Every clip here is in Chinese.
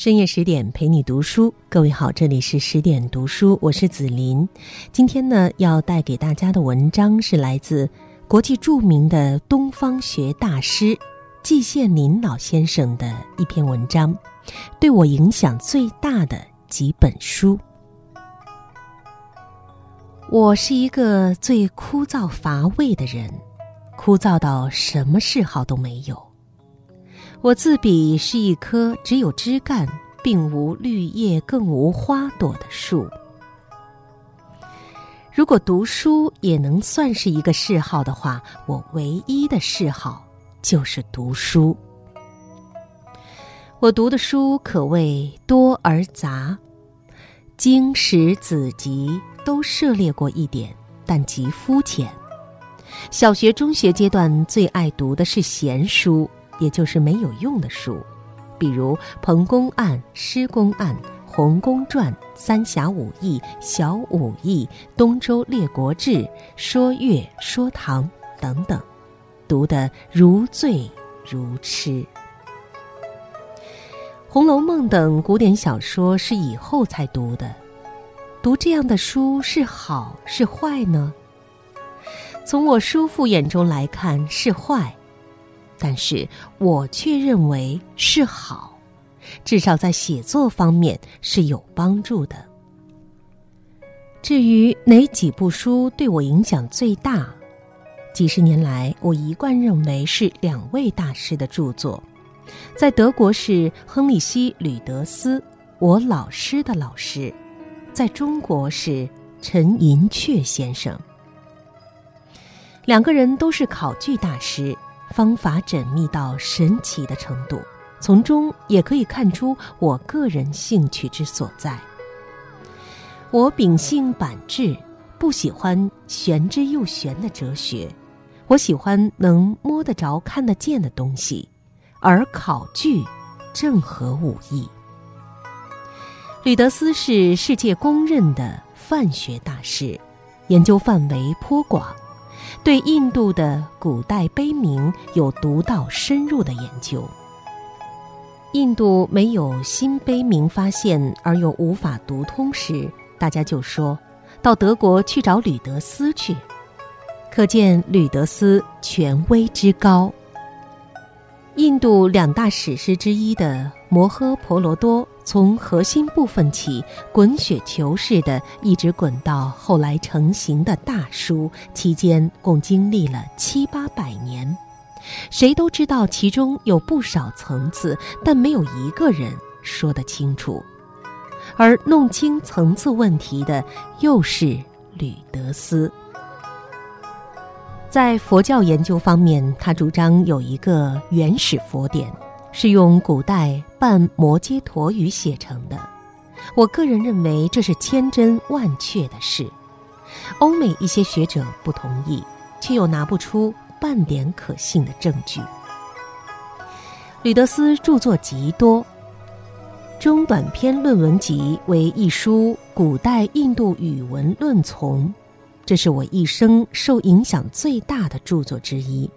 深夜十点陪你读书，各位好，这里是十点读书，我是紫琳。今天呢，要带给大家的文章是来自国际著名的东方学大师季羡林老先生的一篇文章，对我影响最大的几本书。我是一个最枯燥乏味的人，枯燥到什么嗜好都没有。我自比是一棵只有枝干，并无绿叶，更无花朵的树。如果读书也能算是一个嗜好的话，我唯一的嗜好就是读书。我读的书可谓多而杂，经史子集都涉猎过一点，但极肤浅。小学、中学阶段最爱读的是闲书。也就是没有用的书，比如《彭公案》《施公案》《洪公传》《三侠五义》《小五义》《东周列国志》《说岳》《说唐》等等，读得如醉如痴。《红楼梦》等古典小说是以后才读的，读这样的书是好是坏呢？从我叔父眼中来看是坏。但是我却认为是好，至少在写作方面是有帮助的。至于哪几部书对我影响最大，几十年来我一贯认为是两位大师的著作，在德国是亨利希·吕德斯，我老师的老师；在中国是陈寅恪先生。两个人都是考据大师。方法缜密到神奇的程度，从中也可以看出我个人兴趣之所在。我秉性板质，不喜欢玄之又玄的哲学，我喜欢能摸得着、看得见的东西，而考据正合吾意。吕德斯是世界公认的范学大师，研究范围颇广。对印度的古代碑铭有独到深入的研究。印度没有新碑铭发现而又无法读通时，大家就说到德国去找吕德斯去，可见吕德斯权威之高。印度两大史诗之一的《摩诃婆罗多》。从核心部分起，滚雪球似的，一直滚到后来成型的大书，期间共经历了七八百年。谁都知道其中有不少层次，但没有一个人说得清楚。而弄清层次问题的，又是吕德斯。在佛教研究方面，他主张有一个原始佛典。是用古代半摩揭陀语写成的，我个人认为这是千真万确的事。欧美一些学者不同意，却又拿不出半点可信的证据。吕德斯著作极多，《中短篇论文集》为一书《古代印度语文论丛》，这是我一生受影响最大的著作之一。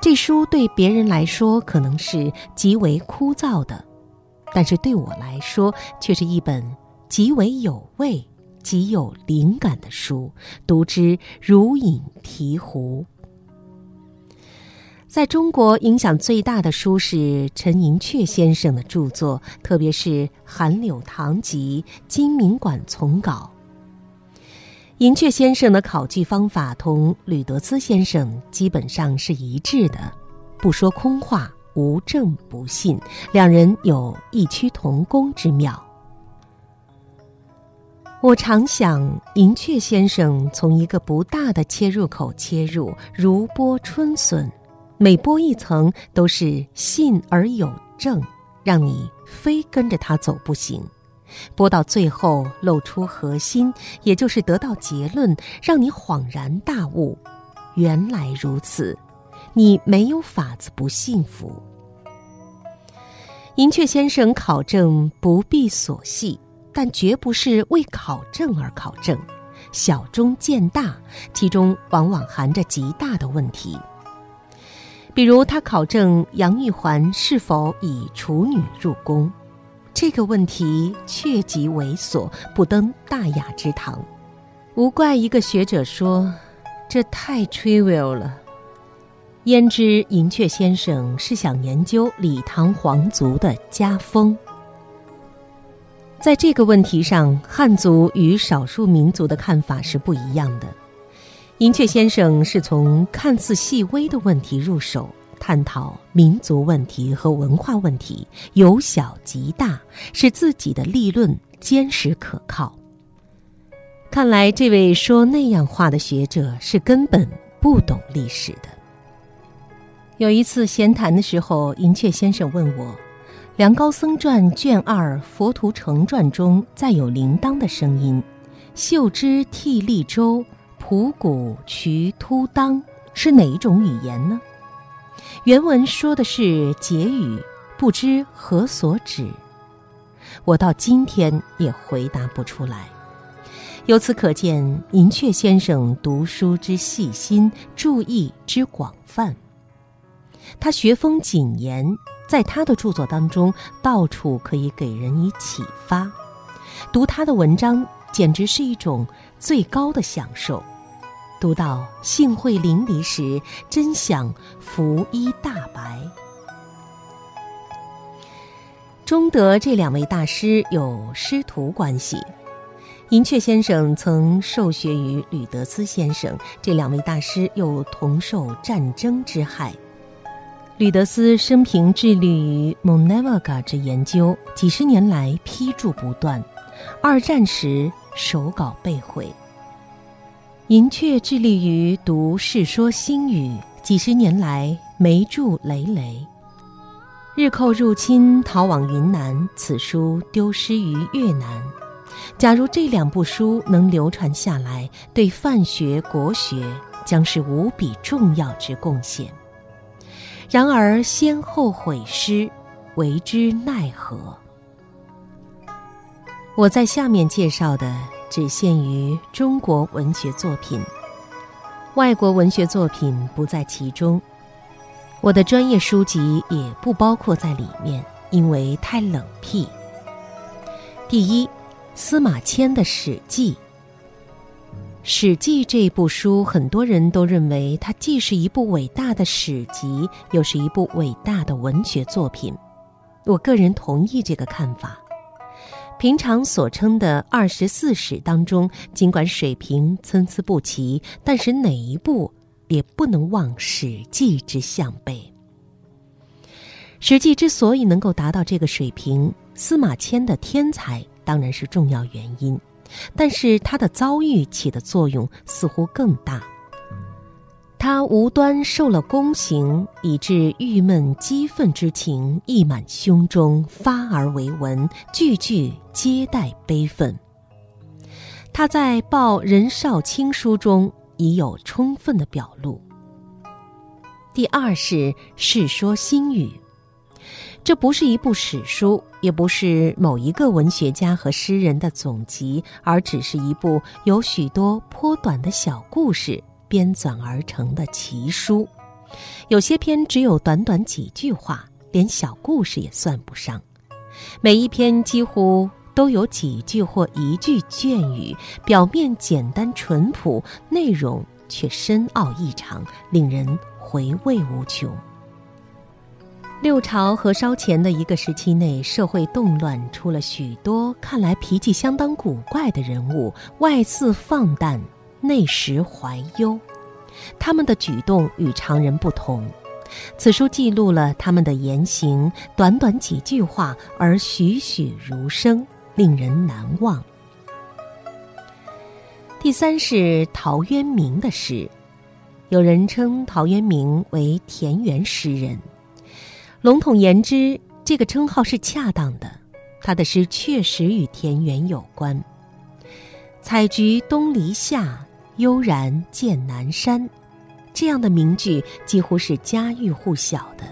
这书对别人来说可能是极为枯燥的，但是对我来说却是一本极为有味、极有灵感的书，读之如饮醍醐。在中国影响最大的书是陈寅恪先生的著作，特别是《韩柳堂集》《金明馆丛稿》。银雀先生的考据方法同吕德斯先生基本上是一致的，不说空话，无证不信，两人有异曲同工之妙。我常想，银雀先生从一个不大的切入口切入，如剥春笋，每剥一层都是信而有证，让你非跟着他走不行。播到最后，露出核心，也就是得到结论，让你恍然大悟，原来如此，你没有法子不幸福。银雀先生考证不必琐细，但绝不是为考证而考证，小中见大，其中往往含着极大的问题。比如他考证杨玉环是否以处女入宫。这个问题确极猥琐，不登大雅之堂。无怪一个学者说：“这太 trivial 了。”焉知银雀先生是想研究李唐皇族的家风？在这个问题上，汉族与少数民族的看法是不一样的。银雀先生是从看似细微的问题入手，探讨民族问题和文化问题，由小及大，使自己的立论坚实可靠。看来，这位说那样话的学者是根本不懂历史的。有一次闲谈的时候，银雀先生问我。《梁高僧传》卷二《佛图成传》中再有铃铛的声音，“秀之替利州，普谷渠突当”是哪一种语言呢？原文说的是结语，不知何所指。我到今天也回答不出来。由此可见，银雀先生读书之细心，注意之广泛。他学风谨严。在他的著作当中，到处可以给人以启发。读他的文章，简直是一种最高的享受。读到兴会淋漓时，真想拂衣大白。中德这两位大师有师徒关系。银雀先生曾受学于吕德斯先生，这两位大师又同受战争之害。吕德斯生平致力于蒙内瓦嘎之研究，几十年来批注不断。二战时手稿被毁。银雀致力于读《世说新语》，几十年来霉著累累。日寇入侵，逃往云南，此书丢失于越南。假如这两部书能流传下来，对范学国学将是无比重要之贡献。然而先后毁失，为之奈何？我在下面介绍的只限于中国文学作品，外国文学作品不在其中。我的专业书籍也不包括在里面，因为太冷僻。第一，司马迁的《史记》。《史记》这部书，很多人都认为它既是一部伟大的史籍，又是一部伟大的文学作品。我个人同意这个看法。平常所称的二十四史当中，尽管水平参差不齐，但是哪一部也不能忘《史记》之项背。《史记》之所以能够达到这个水平，司马迁的天才当然是重要原因。但是他的遭遇起的作用似乎更大。他无端受了宫刑，以致郁闷激愤之情溢满胸中，发而为文，句句皆带悲愤。他在《报任少卿书》中已有充分的表露。第二是《世说新语》。这不是一部史书，也不是某一个文学家和诗人的总集，而只是一部有许多颇短的小故事编纂而成的奇书。有些篇只有短短几句话，连小故事也算不上。每一篇几乎都有几句或一句隽语，表面简单淳朴，内容却深奥异常，令人回味无穷。六朝和稍前的一个时期内，社会动乱，出了许多看来脾气相当古怪的人物，外似放荡，内实怀忧。他们的举动与常人不同。此书记录了他们的言行，短短几句话，而栩栩如生，令人难忘。第三是陶渊明的诗，有人称陶渊明为田园诗人。笼统言之，这个称号是恰当的。他的诗确实与田园有关。采菊东篱下，悠然见南山，这样的名句几乎是家喻户晓的。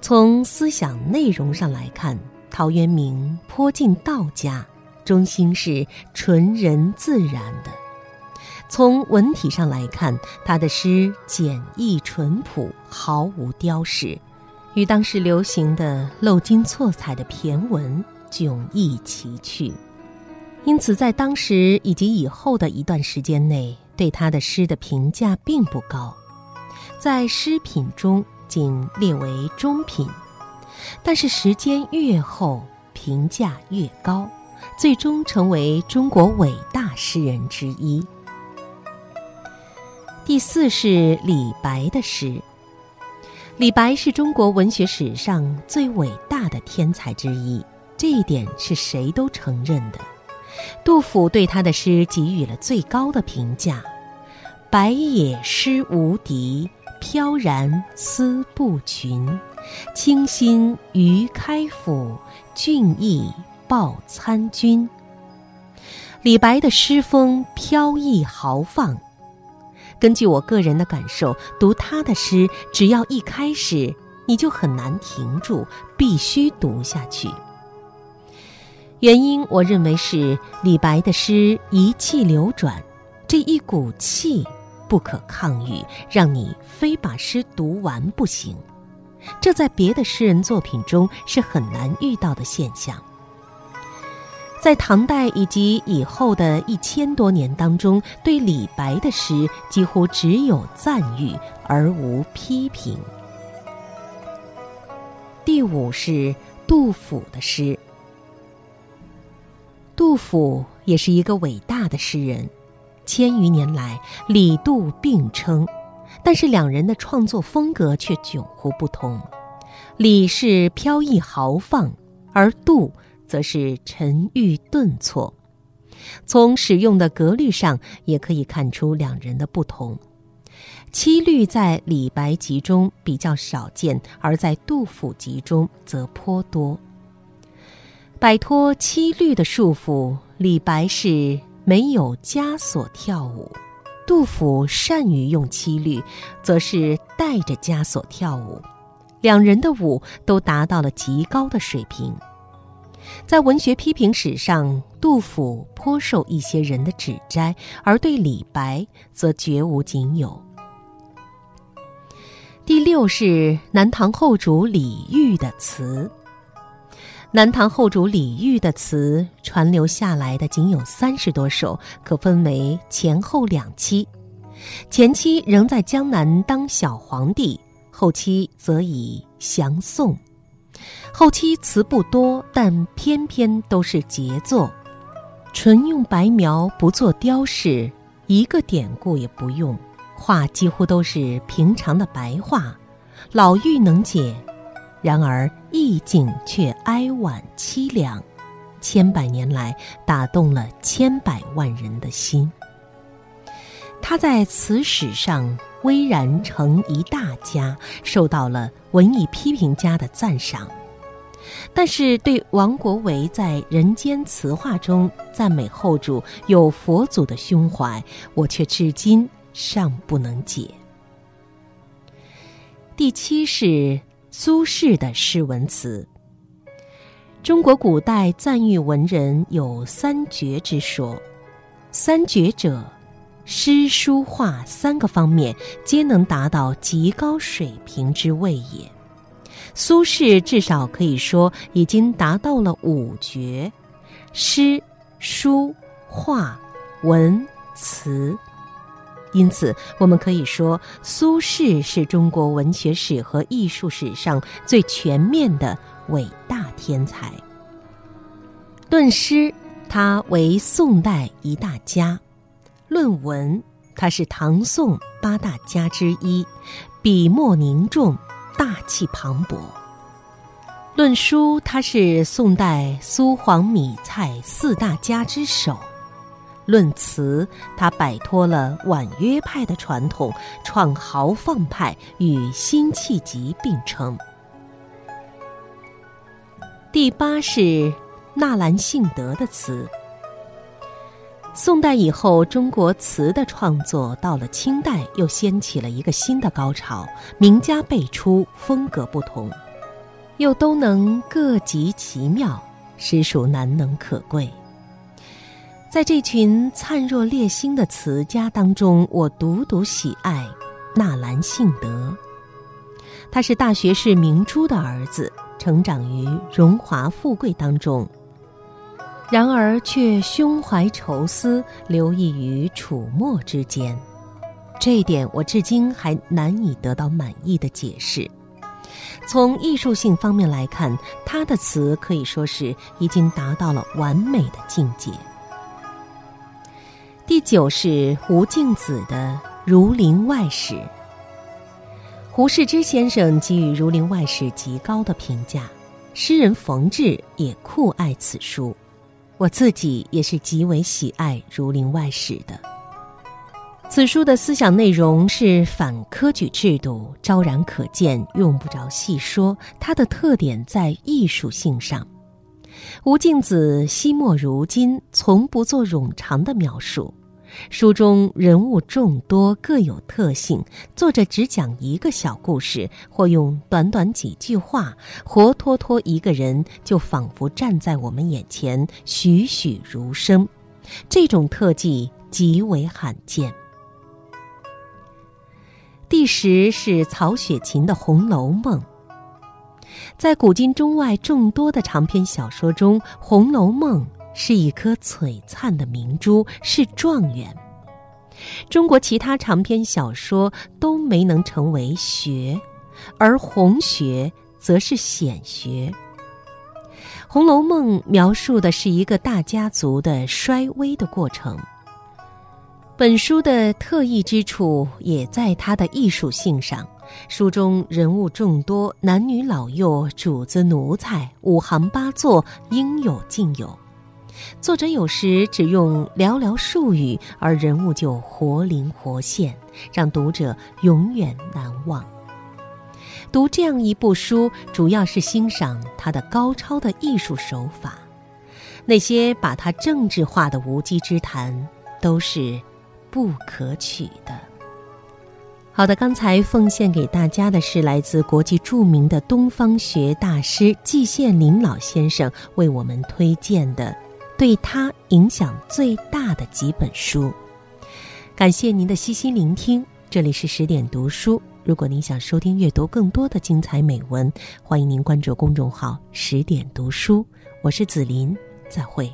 从思想内容上来看，陶渊明颇近道家，中心是纯人自然的；从文体上来看，他的诗简易淳朴，毫无雕饰。与当时流行的漏金错彩的骈文迥异奇趣，因此在当时以及以后的一段时间内，对他的诗的评价并不高，在诗品中仅列为中品。但是时间越后，评价越高，最终成为中国伟大诗人之一。第四是李白的诗。李白是中国文学史上最伟大的天才之一，这一点是谁都承认的。杜甫对他的诗给予了最高的评价：“白也诗无敌，飘然思不群。清新于开府，俊逸报参军。”李白的诗风飘逸豪放。根据我个人的感受，读他的诗，只要一开始，你就很难停住，必须读下去。原因，我认为是李白的诗一气流转，这一股气不可抗拒，让你非把诗读完不行。这在别的诗人作品中是很难遇到的现象。在唐代以及以后的一千多年当中，对李白的诗几乎只有赞誉而无批评。第五是杜甫的诗。杜甫也是一个伟大的诗人，千余年来李杜并称，但是两人的创作风格却迥乎不同。李是飘逸豪放，而杜。则是沉郁顿挫，从使用的格律上也可以看出两人的不同。七律在李白集中比较少见，而在杜甫集中则颇多。摆脱七律的束缚，李白是没有枷锁跳舞，杜甫善于用七律，则是带着枷锁跳舞。两人的舞都达到了极高的水平。在文学批评史上，杜甫颇受一些人的指摘，而对李白则绝无仅有。第六是南唐后主李煜的词。南唐后主李煜的词传留下来的仅有三十多首，可分为前后两期。前期仍在江南当小皇帝，后期则以降宋。后期词不多，但偏偏都是杰作，纯用白描，不做雕饰，一个典故也不用，画几乎都是平常的白话，老妪能解，然而意境却哀婉凄凉，千百年来打动了千百万人的心。他在词史上巍然成一大家，受到了文艺批评家的赞赏。但是，对王国维在《人间词话》中赞美后主有佛祖的胸怀，我却至今尚不能解。第七是苏轼的诗文词。中国古代赞誉文人有三绝之说，三绝者，诗书画三个方面皆能达到极高水平之谓也。苏轼至少可以说已经达到了五绝：诗、书、画、文、词。因此，我们可以说，苏轼是中国文学史和艺术史上最全面的伟大天才。论诗，他为宋代一大家；论文，他是唐宋八大家之一，笔墨凝重。大气磅礴。论书，他是宋代苏黄米蔡四大家之首；论词，他摆脱了婉约派的传统，创豪放派，与辛弃疾并称。第八是纳兰性德的词。宋代以后，中国词的创作到了清代，又掀起了一个新的高潮，名家辈出，风格不同，又都能各极其妙，实属难能可贵。在这群灿若烈星的词家当中，我独独喜爱纳兰性德。他是大学士明珠的儿子，成长于荣华富贵当中，然而却胸怀愁思，流溢于楚墨之间。这一点我至今还难以得到满意的解释。从艺术性方面来看，他的词可以说是已经达到了完美的境界。第九是吴敬梓的《儒林外史》。胡适之先生给予《儒林外史》极高的评价，诗人冯至也酷爱此书，我自己也是极为喜爱《儒林外史》的。此书的思想内容是反科举制度，昭然可见，用不着细说。它的特点在艺术性上。吴敬梓惜墨如金，从不做冗长的描述。书中人物众多，各有特性。作者只讲一个小故事，或用短短几句话，活脱脱一个人就仿佛站在我们眼前，栩栩如生。这种特技极为罕见。第十是曹雪芹的《红楼梦》。在古今中外众多的长篇小说中，《红楼梦》。是一颗璀璨的明珠，是状元。中国其他长篇小说都没能成为学，而红学则是显学。《红楼梦》描述的是一个大家族的衰微的过程。本书的特异之处也在它的艺术性上。书中人物众多，男女老幼、主子奴才，五行八作，应有尽有。作者有时只用寥寥数语，而人物就活灵活现，让读者永远难忘。读这样一部书，主要是欣赏它的高超的艺术手法。那些把它政治化的无稽之谈，都是不可取的。好的，刚才奉献给大家的是来自国际著名的东方学大师季羡林老先生为我们推荐的。对他影响最大的几本书，感谢您的悉心聆听。这里是十点读书。如果您想收听阅读更多的精彩美文，欢迎您关注公众号“十点读书”。我是紫琳，再会。